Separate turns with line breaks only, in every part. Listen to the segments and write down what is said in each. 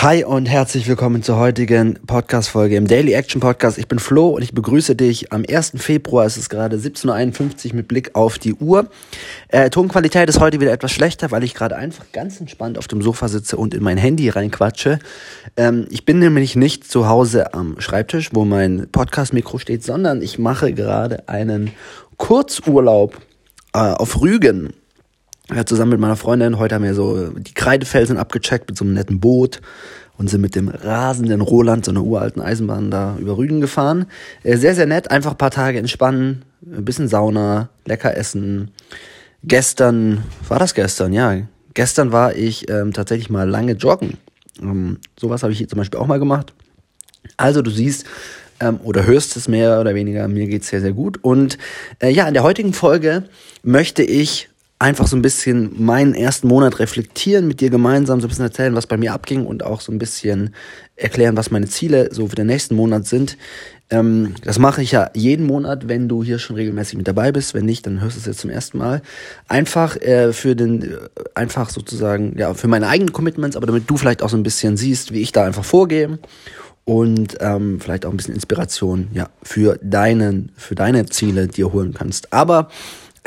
Hi und herzlich willkommen zur heutigen Podcast-Folge im Daily Action Podcast. Ich bin Flo und ich begrüße dich am 1. Februar. Es ist gerade 17.51 Uhr mit Blick auf die Uhr. Äh, Tonqualität ist heute wieder etwas schlechter, weil ich gerade einfach ganz entspannt auf dem Sofa sitze und in mein Handy reinquatsche. Ähm, ich bin nämlich nicht zu Hause am Schreibtisch, wo mein Podcast-Mikro steht, sondern ich mache gerade einen Kurzurlaub äh, auf Rügen ja, zusammen mit meiner Freundin. Heute haben wir so die Kreidefelsen abgecheckt mit so einem netten Boot und sind mit dem rasenden Roland, so einer uralten Eisenbahn, da über Rügen gefahren. Äh, sehr, sehr nett, einfach ein paar Tage entspannen, ein bisschen Sauna, lecker essen. Gestern, war das gestern? Ja, gestern war ich ähm, tatsächlich mal lange joggen. Ähm, sowas habe ich hier zum Beispiel auch mal gemacht. Also du siehst, ähm, oder hörst es mehr oder weniger, mir geht's sehr, sehr gut. Und äh, ja, in der heutigen Folge möchte ich einfach so ein bisschen meinen ersten Monat reflektieren, mit dir gemeinsam so ein bisschen erzählen, was bei mir abging und auch so ein bisschen erklären, was meine Ziele so für den nächsten Monat sind. Ähm, das mache ich ja jeden Monat, wenn du hier schon regelmäßig mit dabei bist. Wenn nicht, dann hörst du es jetzt zum ersten Mal. Einfach äh, für den, äh, einfach sozusagen, ja, für meine eigenen Commitments, aber damit du vielleicht auch so ein bisschen siehst, wie ich da einfach vorgehe und ähm, vielleicht auch ein bisschen Inspiration, ja, für deinen, für deine Ziele dir holen kannst. Aber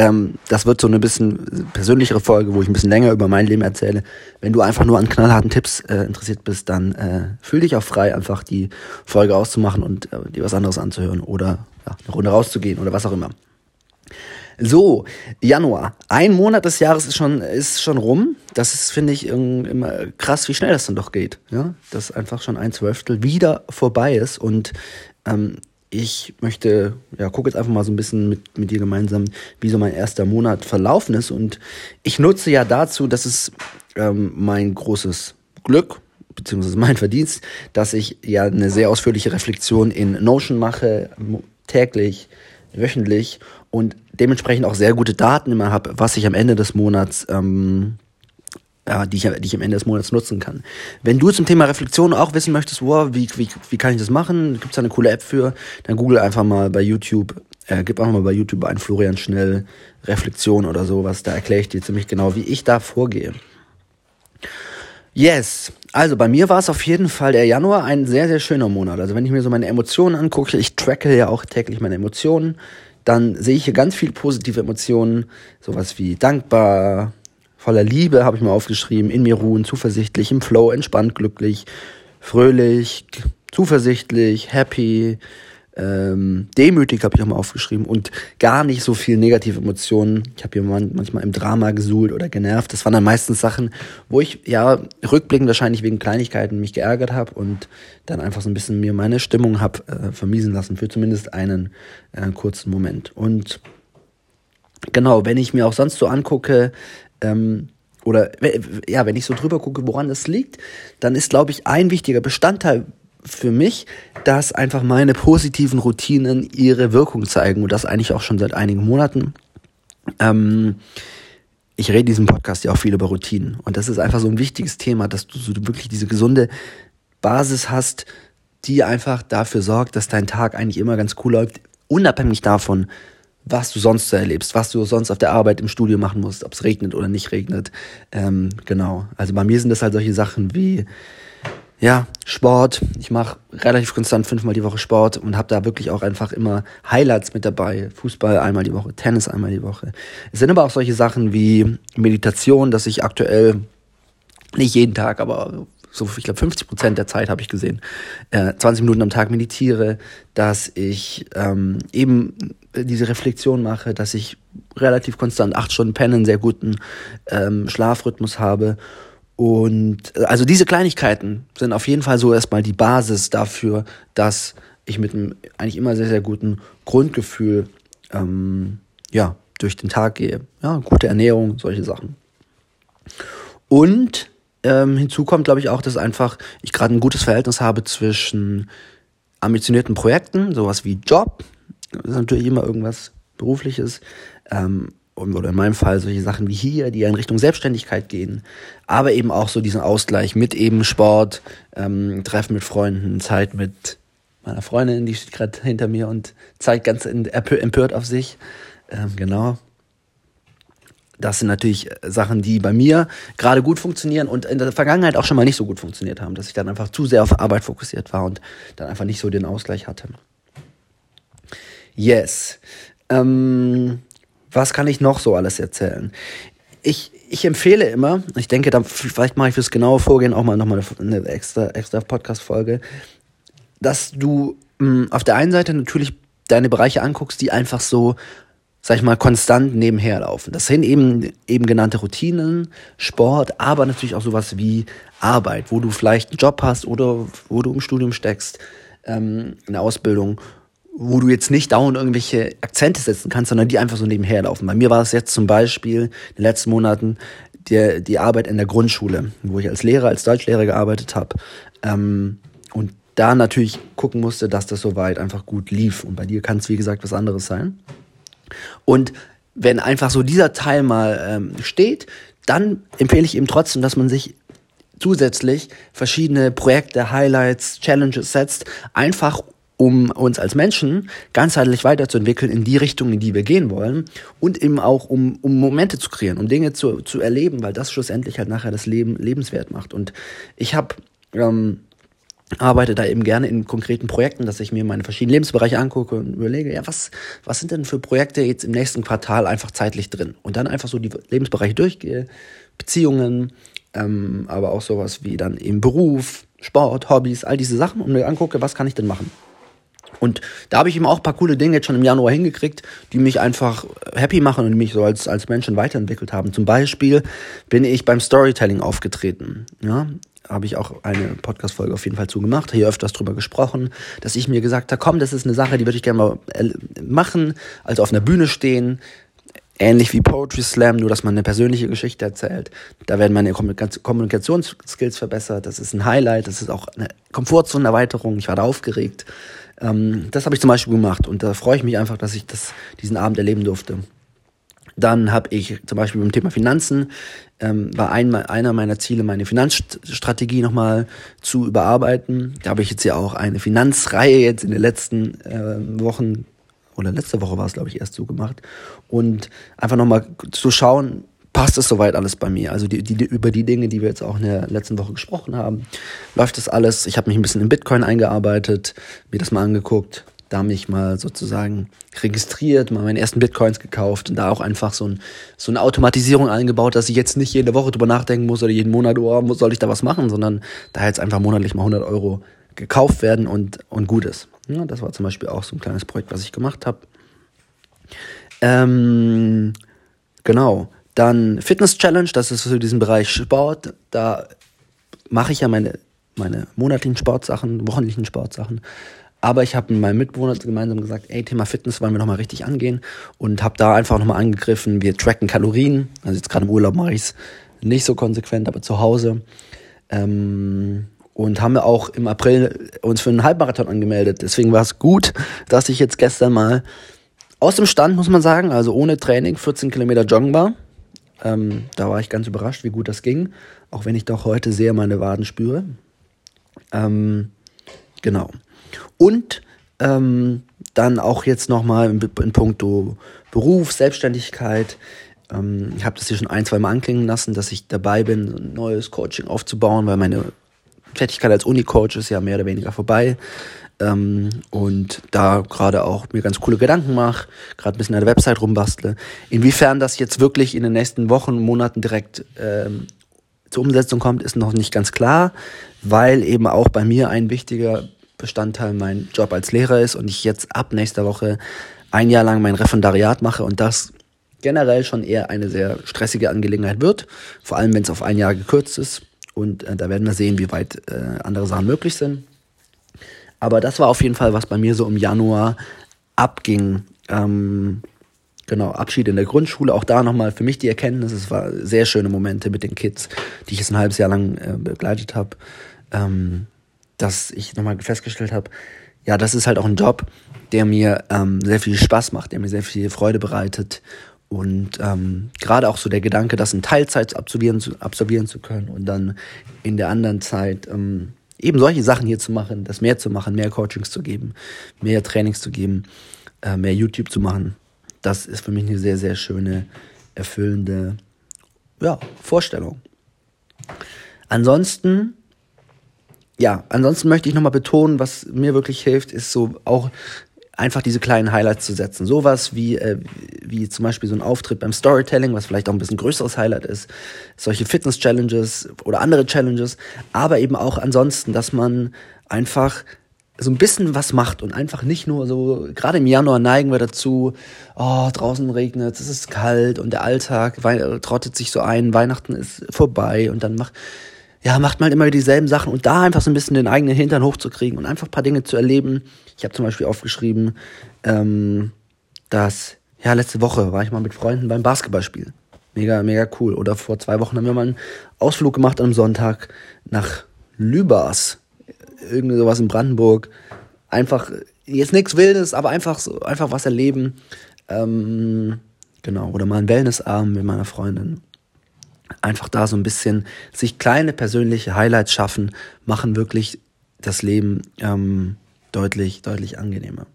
ähm, das wird so eine bisschen persönlichere Folge, wo ich ein bisschen länger über mein Leben erzähle. Wenn du einfach nur an knallharten Tipps äh, interessiert bist, dann äh, fühl dich auch frei, einfach die Folge auszumachen und äh, dir was anderes anzuhören oder ja, eine Runde rauszugehen oder was auch immer. So, Januar. Ein Monat des Jahres ist schon, ist schon rum. Das ist, finde ich, immer krass, wie schnell das dann doch geht. Ja, dass einfach schon ein Zwölftel wieder vorbei ist. Und ähm, ich möchte, ja, gucke jetzt einfach mal so ein bisschen mit, mit dir gemeinsam, wie so mein erster Monat verlaufen ist. Und ich nutze ja dazu, dass es ähm, mein großes Glück, beziehungsweise mein Verdienst, dass ich ja eine sehr ausführliche Reflexion in Notion mache, täglich, wöchentlich und dementsprechend auch sehr gute Daten immer habe, was ich am Ende des Monats ähm, ja, die, ich, die ich am Ende des Monats nutzen kann. Wenn du zum Thema Reflexion auch wissen möchtest, wow, wie, wie, wie kann ich das machen, gibt es da eine coole App für, dann google einfach mal bei YouTube, äh, gib einfach mal bei YouTube ein Florian Schnell Reflexion oder sowas, da erkläre ich dir ziemlich genau, wie ich da vorgehe. Yes, also bei mir war es auf jeden Fall der Januar ein sehr, sehr schöner Monat. Also wenn ich mir so meine Emotionen angucke, ich tracke ja auch täglich meine Emotionen, dann sehe ich hier ganz viele positive Emotionen, sowas wie dankbar, voller Liebe, habe ich mal aufgeschrieben, in mir ruhen, zuversichtlich, im Flow, entspannt, glücklich, fröhlich, zuversichtlich, happy, ähm, demütig habe ich auch mal aufgeschrieben und gar nicht so viel negative Emotionen. Ich habe hier manchmal im Drama gesuhlt oder genervt. Das waren dann meistens Sachen, wo ich ja rückblickend wahrscheinlich wegen Kleinigkeiten mich geärgert habe und dann einfach so ein bisschen mir meine Stimmung habe äh, vermiesen lassen für zumindest einen äh, kurzen Moment. Und genau, wenn ich mir auch sonst so angucke, ähm, oder ja, wenn ich so drüber gucke, woran das liegt, dann ist, glaube ich, ein wichtiger Bestandteil für mich, dass einfach meine positiven Routinen ihre Wirkung zeigen und das eigentlich auch schon seit einigen Monaten. Ähm, ich rede in diesem Podcast ja auch viel über Routinen und das ist einfach so ein wichtiges Thema, dass du so wirklich diese gesunde Basis hast, die einfach dafür sorgt, dass dein Tag eigentlich immer ganz cool läuft, unabhängig davon, was du sonst so erlebst, was du sonst auf der Arbeit im Studio machen musst, ob es regnet oder nicht regnet. Ähm, genau. Also bei mir sind das halt solche Sachen wie ja, Sport. Ich mache relativ konstant fünfmal die Woche Sport und habe da wirklich auch einfach immer Highlights mit dabei. Fußball einmal die Woche, Tennis einmal die Woche. Es sind aber auch solche Sachen wie Meditation, dass ich aktuell nicht jeden Tag, aber so, ich glaube, 50 Prozent der Zeit habe ich gesehen, äh, 20 Minuten am Tag meditiere, dass ich ähm, eben diese Reflexion mache, dass ich relativ konstant acht Stunden pennen, einen sehr guten ähm, Schlafrhythmus habe. Und äh, also diese Kleinigkeiten sind auf jeden Fall so erstmal die Basis dafür, dass ich mit einem eigentlich immer sehr, sehr guten Grundgefühl ähm, ja, durch den Tag gehe. Ja, gute Ernährung, solche Sachen. Und ähm, hinzu kommt, glaube ich, auch, dass einfach ich gerade ein gutes Verhältnis habe zwischen ambitionierten Projekten, sowas wie Job, das ist natürlich immer irgendwas Berufliches, ähm, oder in meinem Fall solche Sachen wie hier, die ja in Richtung Selbstständigkeit gehen, aber eben auch so diesen Ausgleich mit eben Sport, ähm, Treffen mit Freunden, Zeit mit meiner Freundin, die steht gerade hinter mir und zeigt ganz empört auf sich. Ähm, genau. Das sind natürlich Sachen, die bei mir gerade gut funktionieren und in der Vergangenheit auch schon mal nicht so gut funktioniert haben, dass ich dann einfach zu sehr auf Arbeit fokussiert war und dann einfach nicht so den Ausgleich hatte. Yes. Ähm, was kann ich noch so alles erzählen? Ich, ich empfehle immer, ich denke, dann, vielleicht mache ich fürs genaue Vorgehen auch mal nochmal eine, extra, extra Podcast-Folge, dass du mh, auf der einen Seite natürlich deine Bereiche anguckst, die einfach so sag ich mal, konstant nebenher laufen. Das sind eben, eben genannte Routinen, Sport, aber natürlich auch sowas wie Arbeit, wo du vielleicht einen Job hast oder wo du im Studium steckst, ähm, eine Ausbildung, wo du jetzt nicht dauernd irgendwelche Akzente setzen kannst, sondern die einfach so nebenher laufen. Bei mir war es jetzt zum Beispiel in den letzten Monaten die, die Arbeit in der Grundschule, wo ich als Lehrer, als Deutschlehrer gearbeitet habe. Ähm, und da natürlich gucken musste, dass das soweit einfach gut lief. Und bei dir kann es, wie gesagt, was anderes sein. Und wenn einfach so dieser Teil mal ähm, steht, dann empfehle ich eben trotzdem, dass man sich zusätzlich verschiedene Projekte, Highlights, Challenges setzt, einfach um uns als Menschen ganzheitlich weiterzuentwickeln in die Richtung, in die wir gehen wollen und eben auch um, um Momente zu kreieren, um Dinge zu, zu erleben, weil das schlussendlich halt nachher das Leben lebenswert macht. Und ich habe ähm, arbeite da eben gerne in konkreten Projekten, dass ich mir meine verschiedenen Lebensbereiche angucke und überlege, ja, was, was sind denn für Projekte jetzt im nächsten Quartal einfach zeitlich drin? Und dann einfach so die Lebensbereiche durchgehe, Beziehungen, ähm, aber auch sowas wie dann eben Beruf, Sport, Hobbys, all diese Sachen und mir angucke, was kann ich denn machen? Und da habe ich eben auch ein paar coole Dinge jetzt schon im Januar hingekriegt, die mich einfach happy machen und mich so als, als Menschen weiterentwickelt haben. Zum Beispiel bin ich beim Storytelling aufgetreten. Ja, habe ich auch eine Podcast-Folge auf jeden Fall zugemacht, hier öfters drüber gesprochen, dass ich mir gesagt habe, komm, das ist eine Sache, die würde ich gerne mal machen, also auf einer Bühne stehen, ähnlich wie Poetry Slam, nur dass man eine persönliche Geschichte erzählt. Da werden meine Kommunikationsskills verbessert, das ist ein Highlight, das ist auch eine Komfortzone-Erweiterung, ich war da aufgeregt. Ähm, das habe ich zum Beispiel gemacht und da freue ich mich einfach, dass ich das, diesen Abend erleben durfte. Dann habe ich zum Beispiel beim Thema Finanzen, ähm, war ein, einer meiner Ziele, meine Finanzstrategie nochmal zu überarbeiten. Da habe ich jetzt ja auch eine Finanzreihe jetzt in den letzten äh, Wochen oder letzte Woche war es, glaube ich, erst so gemacht. Und einfach nochmal zu schauen, passt es soweit alles bei mir? Also die, die, über die Dinge, die wir jetzt auch in der letzten Woche gesprochen haben, läuft das alles. Ich habe mich ein bisschen in Bitcoin eingearbeitet, mir das mal angeguckt, da mich mal sozusagen registriert, mal meine ersten Bitcoins gekauft und da auch einfach so, ein, so eine Automatisierung eingebaut, dass ich jetzt nicht jede Woche drüber nachdenken muss oder jeden Monat, oh, soll ich da was machen, sondern da jetzt einfach monatlich mal 100 Euro gekauft werden und, und gut ist. Ja, das war zum Beispiel auch so ein kleines Projekt, was ich gemacht habe. Ähm, genau. Dann Fitness Challenge, das ist für diesen Bereich Sport. Da mache ich ja meine, meine monatlichen Sportsachen, wochenlichen Sportsachen. Aber ich habe mit meinem Mitbewohner gemeinsam gesagt, ey, Thema Fitness wollen wir nochmal richtig angehen und habe da einfach nochmal angegriffen, wir tracken Kalorien. Also jetzt gerade im Urlaub mache ich es nicht so konsequent, aber zu Hause. Ähm, und haben wir auch im April uns für einen Halbmarathon angemeldet. Deswegen war es gut, dass ich jetzt gestern mal aus dem Stand, muss man sagen, also ohne Training, 14 Kilometer joggen war. Ähm, da war ich ganz überrascht, wie gut das ging, auch wenn ich doch heute sehr meine Waden spüre. Ähm, genau. Und ähm, dann auch jetzt nochmal in, in puncto Beruf, Selbstständigkeit. Ähm, ich habe das hier schon ein, zwei Mal anklingen lassen, dass ich dabei bin, ein neues Coaching aufzubauen, weil meine Tätigkeit als Uni-Coach ist ja mehr oder weniger vorbei. Ähm, und da gerade auch mir ganz coole Gedanken mache, gerade ein bisschen an der Website rumbastle. Inwiefern das jetzt wirklich in den nächsten Wochen, Monaten direkt ähm, zur Umsetzung kommt, ist noch nicht ganz klar, weil eben auch bei mir ein wichtiger Bestandteil mein Job als Lehrer ist und ich jetzt ab nächster Woche ein Jahr lang mein Referendariat mache und das generell schon eher eine sehr stressige Angelegenheit wird, vor allem wenn es auf ein Jahr gekürzt ist und äh, da werden wir sehen, wie weit äh, andere Sachen möglich sind. Aber das war auf jeden Fall, was bei mir so im Januar abging. Ähm, genau, Abschied in der Grundschule, auch da nochmal für mich die Erkenntnis, es war sehr schöne Momente mit den Kids, die ich jetzt ein halbes Jahr lang äh, begleitet habe. Ähm, dass ich nochmal festgestellt habe, ja, das ist halt auch ein Job, der mir ähm, sehr viel Spaß macht, der mir sehr viel Freude bereitet. Und ähm, gerade auch so der Gedanke, das in Teilzeit absolvieren zu, absolvieren zu können und dann in der anderen Zeit ähm, eben solche Sachen hier zu machen, das mehr zu machen, mehr Coachings zu geben, mehr Trainings zu geben, äh, mehr YouTube zu machen, das ist für mich eine sehr, sehr schöne erfüllende ja, Vorstellung. Ansonsten, ja, ansonsten möchte ich nochmal betonen, was mir wirklich hilft, ist so auch einfach diese kleinen Highlights zu setzen. Sowas wie, äh, wie zum Beispiel so ein Auftritt beim Storytelling, was vielleicht auch ein bisschen größeres Highlight ist. Solche Fitness-Challenges oder andere Challenges. Aber eben auch ansonsten, dass man einfach so ein bisschen was macht und einfach nicht nur so, gerade im Januar neigen wir dazu, oh, draußen regnet, es ist kalt und der Alltag trottet sich so ein, Weihnachten ist vorbei und dann macht, ja, macht man halt immer dieselben Sachen und da einfach so ein bisschen den eigenen Hintern hochzukriegen und einfach ein paar Dinge zu erleben. Ich habe zum Beispiel aufgeschrieben, ähm, dass, ja, letzte Woche war ich mal mit Freunden beim Basketballspiel. Mega, mega cool. Oder vor zwei Wochen haben wir mal einen Ausflug gemacht am Sonntag nach Lübars irgendwie sowas in Brandenburg. Einfach, jetzt nichts Wildes, aber einfach so, einfach was erleben. Ähm, genau, oder mal einen Wellnessabend mit meiner Freundin. Einfach da so ein bisschen sich kleine persönliche Highlights schaffen, machen wirklich das Leben ähm, deutlich, deutlich angenehmer.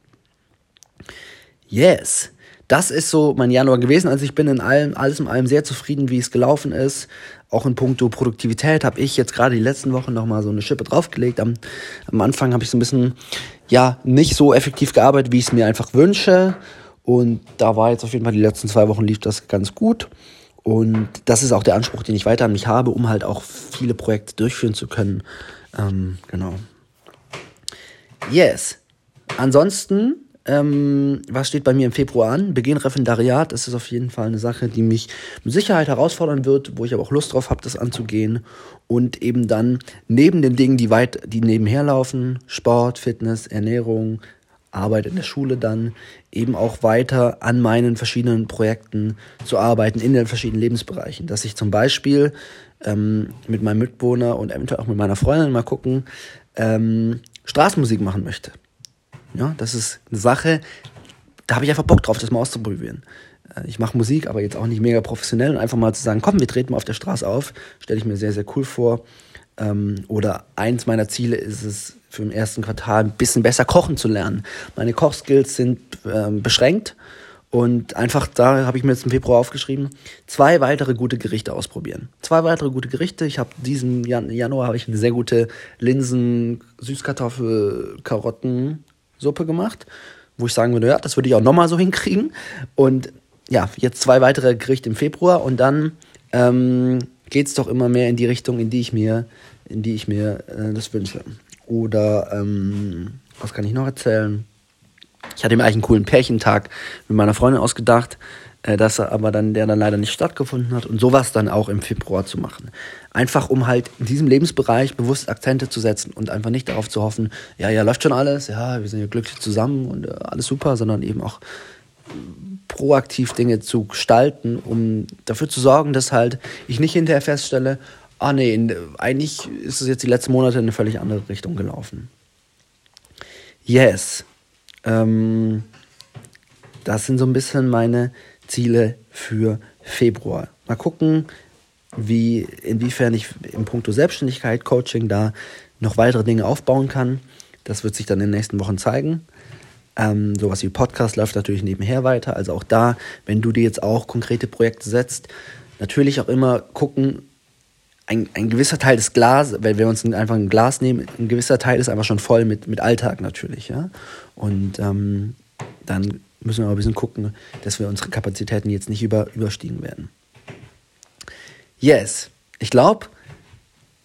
Yes das ist so mein Januar gewesen. Also ich bin in allem, alles in allem sehr zufrieden, wie es gelaufen ist. Auch in puncto Produktivität habe ich jetzt gerade die letzten Wochen nochmal so eine Schippe draufgelegt. Am, am Anfang habe ich so ein bisschen, ja, nicht so effektiv gearbeitet, wie ich es mir einfach wünsche. Und da war jetzt auf jeden Fall die letzten zwei Wochen lief das ganz gut. Und das ist auch der Anspruch, den ich weiter an mich habe, um halt auch viele Projekte durchführen zu können. Ähm, genau. Yes. Ansonsten ähm, was steht bei mir im Februar an? Beginn Referendariat. Das ist auf jeden Fall eine Sache, die mich mit Sicherheit herausfordern wird, wo ich aber auch Lust drauf habe, das anzugehen. Und eben dann neben den Dingen, die weit, die nebenher laufen, Sport, Fitness, Ernährung, Arbeit in der Schule dann, eben auch weiter an meinen verschiedenen Projekten zu arbeiten in den verschiedenen Lebensbereichen. Dass ich zum Beispiel ähm, mit meinem Mitbewohner und eventuell auch mit meiner Freundin mal gucken, ähm, Straßenmusik machen möchte. Ja, das ist eine Sache, da habe ich einfach Bock drauf, das mal auszuprobieren. Äh, ich mache Musik, aber jetzt auch nicht mega professionell und einfach mal zu sagen, komm, wir treten mal auf der Straße auf, stelle ich mir sehr, sehr cool vor. Ähm, oder eins meiner Ziele ist es, für im ersten Quartal ein bisschen besser kochen zu lernen. Meine Kochskills sind ähm, beschränkt und einfach da habe ich mir jetzt im Februar aufgeschrieben, zwei weitere gute Gerichte ausprobieren. Zwei weitere gute Gerichte. Ich habe diesen Jan Januar habe ich eine sehr gute Linsen, Süßkartoffel, Karotten Suppe gemacht, wo ich sagen würde, ja, das würde ich auch nochmal so hinkriegen. Und ja, jetzt zwei weitere Gerichte im Februar und dann ähm, geht es doch immer mehr in die Richtung, in die ich mir, in die ich mir äh, das wünsche. Oder ähm, was kann ich noch erzählen? Ich hatte mir eigentlich einen coolen Pärchentag mit meiner Freundin ausgedacht äh, dass er aber dann, der dann leider nicht stattgefunden hat und sowas dann auch im Februar zu machen. Einfach um halt in diesem Lebensbereich bewusst Akzente zu setzen und einfach nicht darauf zu hoffen, ja, ja, läuft schon alles, ja, wir sind ja glücklich zusammen und äh, alles super, sondern eben auch proaktiv Dinge zu gestalten, um dafür zu sorgen, dass halt ich nicht hinterher feststelle, ah nee, eigentlich ist es jetzt die letzten Monate in eine völlig andere Richtung gelaufen. Yes. Ähm, das sind so ein bisschen meine Ziele für Februar. Mal gucken, wie, inwiefern ich im Punkto Selbstständigkeit, Coaching da noch weitere Dinge aufbauen kann. Das wird sich dann in den nächsten Wochen zeigen. Ähm, sowas wie Podcast läuft natürlich nebenher weiter. Also auch da, wenn du dir jetzt auch konkrete Projekte setzt, natürlich auch immer gucken, ein, ein gewisser Teil des Glas, weil wir uns einfach ein Glas nehmen, ein gewisser Teil ist einfach schon voll mit, mit Alltag natürlich, ja. Und ähm, dann müssen wir aber ein bisschen gucken, dass wir unsere Kapazitäten jetzt nicht über, überstiegen werden. Yes, ich glaube,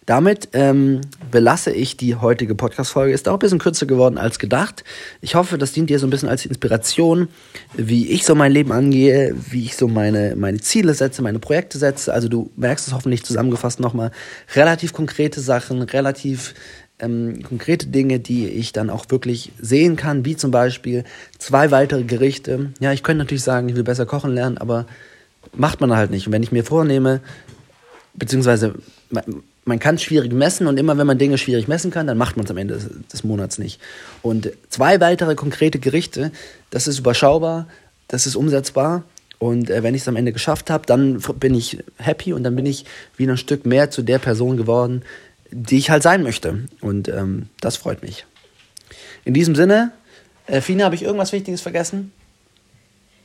damit ähm, belasse ich die heutige Podcast-Folge. Ist auch ein bisschen kürzer geworden als gedacht. Ich hoffe, das dient dir so ein bisschen als Inspiration, wie ich so mein Leben angehe, wie ich so meine, meine Ziele setze, meine Projekte setze. Also du merkst es hoffentlich zusammengefasst nochmal. Relativ konkrete Sachen, relativ ähm, konkrete Dinge, die ich dann auch wirklich sehen kann, wie zum Beispiel zwei weitere Gerichte. Ja, ich könnte natürlich sagen, ich will besser kochen lernen, aber macht man halt nicht. Und wenn ich mir vornehme, beziehungsweise man, kann es schwierig messen und immer wenn man Dinge schwierig messen kann, dann macht man es am Ende des, des Monats nicht. Und zwei weitere konkrete Gerichte, das ist überschaubar, das ist umsetzbar. Und äh, wenn ich es am Ende geschafft habe, dann bin ich happy und dann bin ich wieder ein Stück mehr zu der Person geworden, die ich halt sein möchte. Und ähm, das freut mich. In diesem Sinne, äh, Fina, habe ich irgendwas Wichtiges vergessen?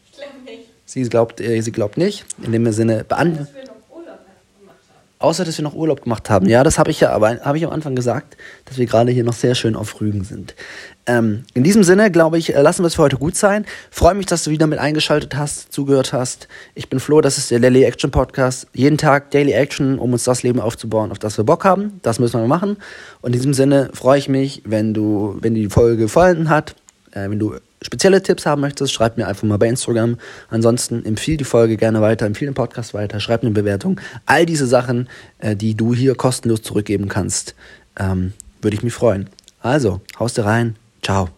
Ich glaube nicht.
Sie glaubt, äh, sie glaubt nicht. In dem Sinne beantwortet. Außer, dass wir noch Urlaub gemacht haben. Ja, das habe ich ja, aber habe ich am Anfang gesagt, dass wir gerade hier noch sehr schön auf Rügen sind. Ähm, in diesem Sinne, glaube ich, äh, lassen wir es für heute gut sein. Freue mich, dass du wieder mit eingeschaltet hast, zugehört hast. Ich bin Flo, das ist der Daily Action Podcast. Jeden Tag Daily Action, um uns das Leben aufzubauen, auf das wir Bock haben. Das müssen wir machen. Und in diesem Sinne freue ich mich, wenn du, wenn die Folge gefallen hat, äh, wenn du spezielle Tipps haben möchtest, schreib mir einfach mal bei Instagram. Ansonsten empfehle die Folge gerne weiter, empfehle den Podcast weiter, schreib eine Bewertung. All diese Sachen, äh, die du hier kostenlos zurückgeben kannst, ähm, würde ich mich freuen. Also, haust dir rein. Ciao.